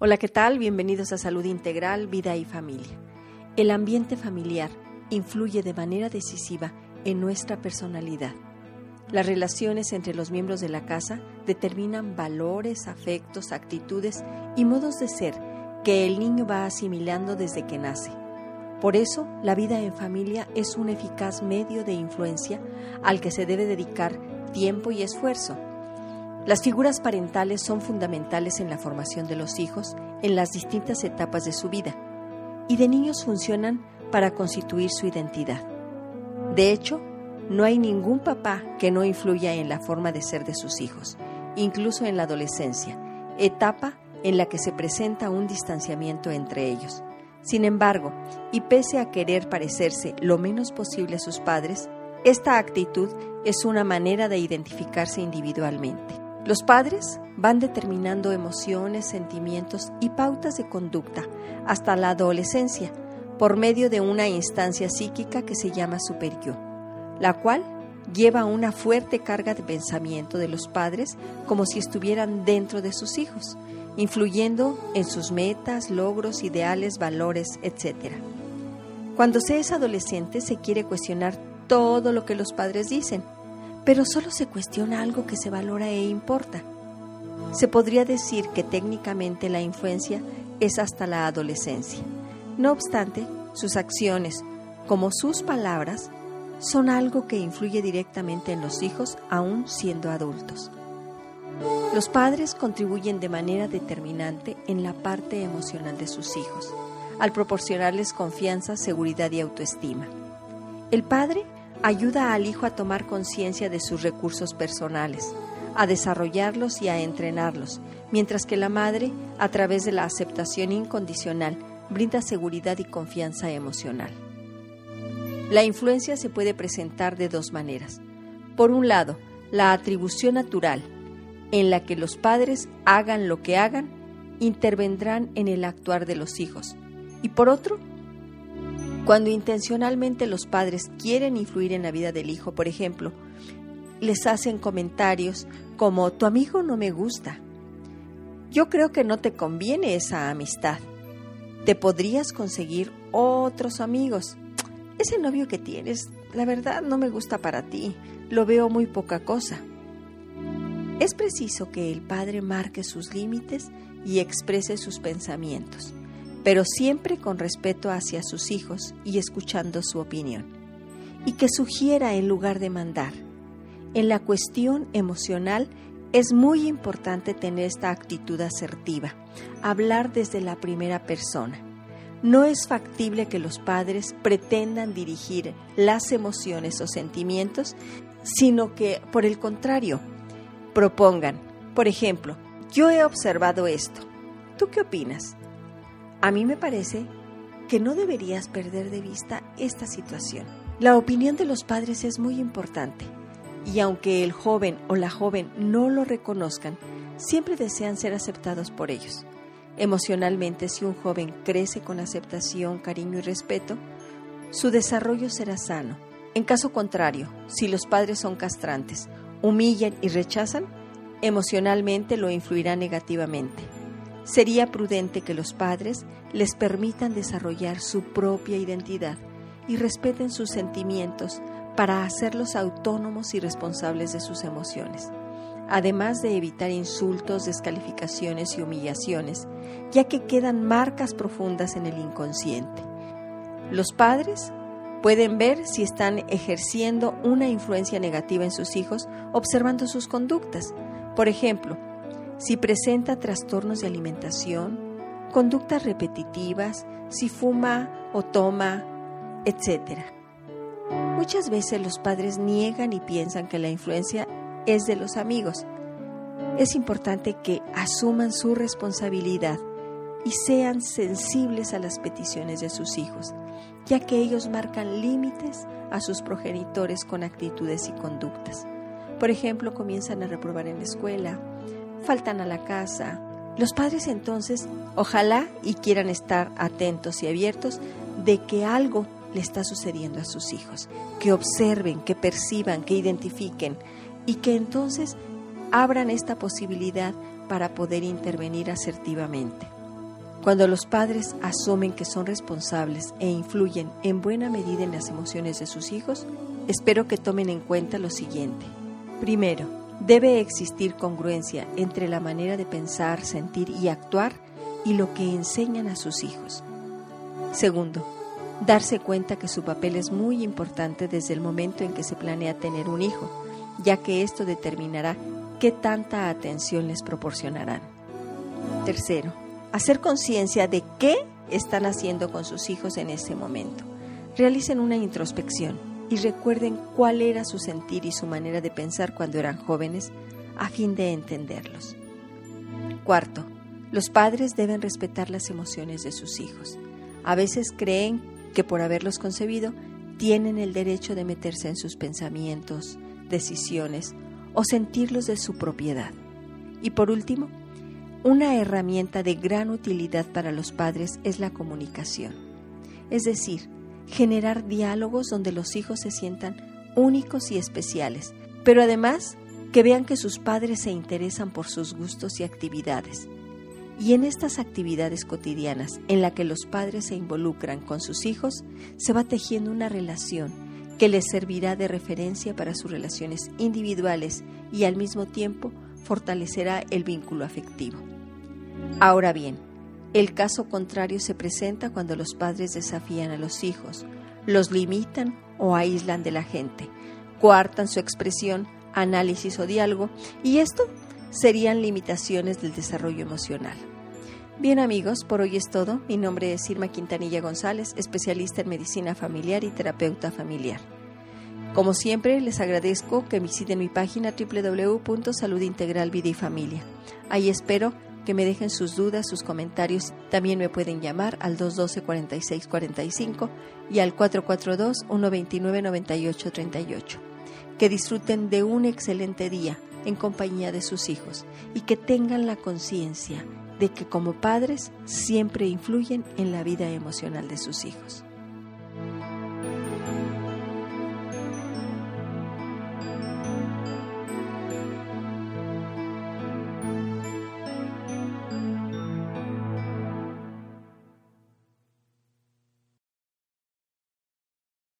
Hola, ¿qué tal? Bienvenidos a Salud Integral, Vida y Familia. El ambiente familiar influye de manera decisiva en nuestra personalidad. Las relaciones entre los miembros de la casa determinan valores, afectos, actitudes y modos de ser que el niño va asimilando desde que nace. Por eso, la vida en familia es un eficaz medio de influencia al que se debe dedicar tiempo y esfuerzo las figuras parentales son fundamentales en la formación de los hijos en las distintas etapas de su vida y de niños funcionan para constituir su identidad. De hecho, no hay ningún papá que no influya en la forma de ser de sus hijos, incluso en la adolescencia, etapa en la que se presenta un distanciamiento entre ellos. Sin embargo, y pese a querer parecerse lo menos posible a sus padres, esta actitud es una manera de identificarse individualmente. Los padres van determinando emociones, sentimientos y pautas de conducta hasta la adolescencia por medio de una instancia psíquica que se llama superior, la cual lleva una fuerte carga de pensamiento de los padres como si estuvieran dentro de sus hijos, influyendo en sus metas, logros, ideales, valores, etc. Cuando se es adolescente se quiere cuestionar todo lo que los padres dicen, pero solo se cuestiona algo que se valora e importa. Se podría decir que técnicamente la influencia es hasta la adolescencia. No obstante, sus acciones, como sus palabras, son algo que influye directamente en los hijos aún siendo adultos. Los padres contribuyen de manera determinante en la parte emocional de sus hijos, al proporcionarles confianza, seguridad y autoestima. El padre ayuda al hijo a tomar conciencia de sus recursos personales, a desarrollarlos y a entrenarlos, mientras que la madre, a través de la aceptación incondicional, brinda seguridad y confianza emocional. La influencia se puede presentar de dos maneras. Por un lado, la atribución natural, en la que los padres hagan lo que hagan, intervendrán en el actuar de los hijos. Y por otro, cuando intencionalmente los padres quieren influir en la vida del hijo, por ejemplo, les hacen comentarios como tu amigo no me gusta. Yo creo que no te conviene esa amistad. Te podrías conseguir otros amigos. Ese novio que tienes, la verdad no me gusta para ti. Lo veo muy poca cosa. Es preciso que el padre marque sus límites y exprese sus pensamientos pero siempre con respeto hacia sus hijos y escuchando su opinión. Y que sugiera en lugar de mandar. En la cuestión emocional es muy importante tener esta actitud asertiva, hablar desde la primera persona. No es factible que los padres pretendan dirigir las emociones o sentimientos, sino que, por el contrario, propongan, por ejemplo, yo he observado esto. ¿Tú qué opinas? A mí me parece que no deberías perder de vista esta situación. La opinión de los padres es muy importante y aunque el joven o la joven no lo reconozcan, siempre desean ser aceptados por ellos. Emocionalmente, si un joven crece con aceptación, cariño y respeto, su desarrollo será sano. En caso contrario, si los padres son castrantes, humillan y rechazan, emocionalmente lo influirá negativamente. Sería prudente que los padres les permitan desarrollar su propia identidad y respeten sus sentimientos para hacerlos autónomos y responsables de sus emociones, además de evitar insultos, descalificaciones y humillaciones, ya que quedan marcas profundas en el inconsciente. Los padres pueden ver si están ejerciendo una influencia negativa en sus hijos observando sus conductas. Por ejemplo, si presenta trastornos de alimentación, conductas repetitivas, si fuma o toma, etc. Muchas veces los padres niegan y piensan que la influencia es de los amigos. Es importante que asuman su responsabilidad y sean sensibles a las peticiones de sus hijos, ya que ellos marcan límites a sus progenitores con actitudes y conductas. Por ejemplo, comienzan a reprobar en la escuela, faltan a la casa. Los padres entonces ojalá y quieran estar atentos y abiertos de que algo le está sucediendo a sus hijos, que observen, que perciban, que identifiquen y que entonces abran esta posibilidad para poder intervenir asertivamente. Cuando los padres asumen que son responsables e influyen en buena medida en las emociones de sus hijos, espero que tomen en cuenta lo siguiente. Primero, debe existir congruencia entre la manera de pensar, sentir y actuar y lo que enseñan a sus hijos. Segundo, darse cuenta que su papel es muy importante desde el momento en que se planea tener un hijo, ya que esto determinará qué tanta atención les proporcionarán. Tercero, hacer conciencia de qué están haciendo con sus hijos en este momento. Realicen una introspección y recuerden cuál era su sentir y su manera de pensar cuando eran jóvenes a fin de entenderlos. Cuarto, los padres deben respetar las emociones de sus hijos. A veces creen que por haberlos concebido tienen el derecho de meterse en sus pensamientos, decisiones o sentirlos de su propiedad. Y por último, una herramienta de gran utilidad para los padres es la comunicación, es decir, generar diálogos donde los hijos se sientan únicos y especiales, pero además que vean que sus padres se interesan por sus gustos y actividades, y en estas actividades cotidianas en la que los padres se involucran con sus hijos, se va tejiendo una relación que les servirá de referencia para sus relaciones individuales y al mismo tiempo fortalecerá el vínculo afectivo. Ahora bien, el caso contrario se presenta cuando los padres desafían a los hijos, los limitan o aíslan de la gente, coartan su expresión, análisis o diálogo, y esto serían limitaciones del desarrollo emocional. Bien amigos, por hoy es todo. Mi nombre es Irma Quintanilla González, especialista en medicina familiar y terapeuta familiar. Como siempre, les agradezco que visiten mi página www.salud integral vida y familia. Ahí espero que me dejen sus dudas, sus comentarios. También me pueden llamar al 212-4645 y al 442-129-9838. Que disfruten de un excelente día en compañía de sus hijos y que tengan la conciencia de que como padres siempre influyen en la vida emocional de sus hijos.